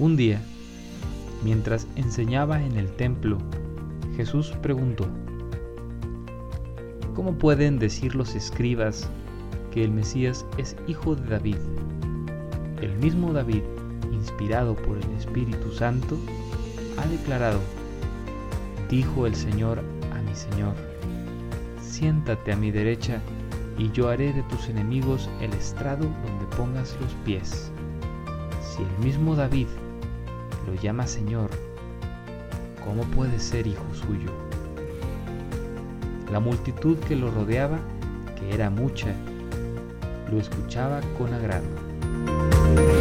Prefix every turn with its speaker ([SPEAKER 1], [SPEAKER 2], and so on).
[SPEAKER 1] Un día, mientras enseñaba en el templo, Jesús preguntó, ¿Cómo pueden decir los escribas que el Mesías es hijo de David? El mismo David, inspirado por el Espíritu Santo, ha declarado, dijo el Señor a mi Señor, siéntate a mi derecha y yo haré de tus enemigos el estrado donde pongas los pies. Si el mismo David lo llama Señor, ¿cómo puede ser hijo suyo? La multitud que lo rodeaba, que era mucha, lo escuchaba con agrado.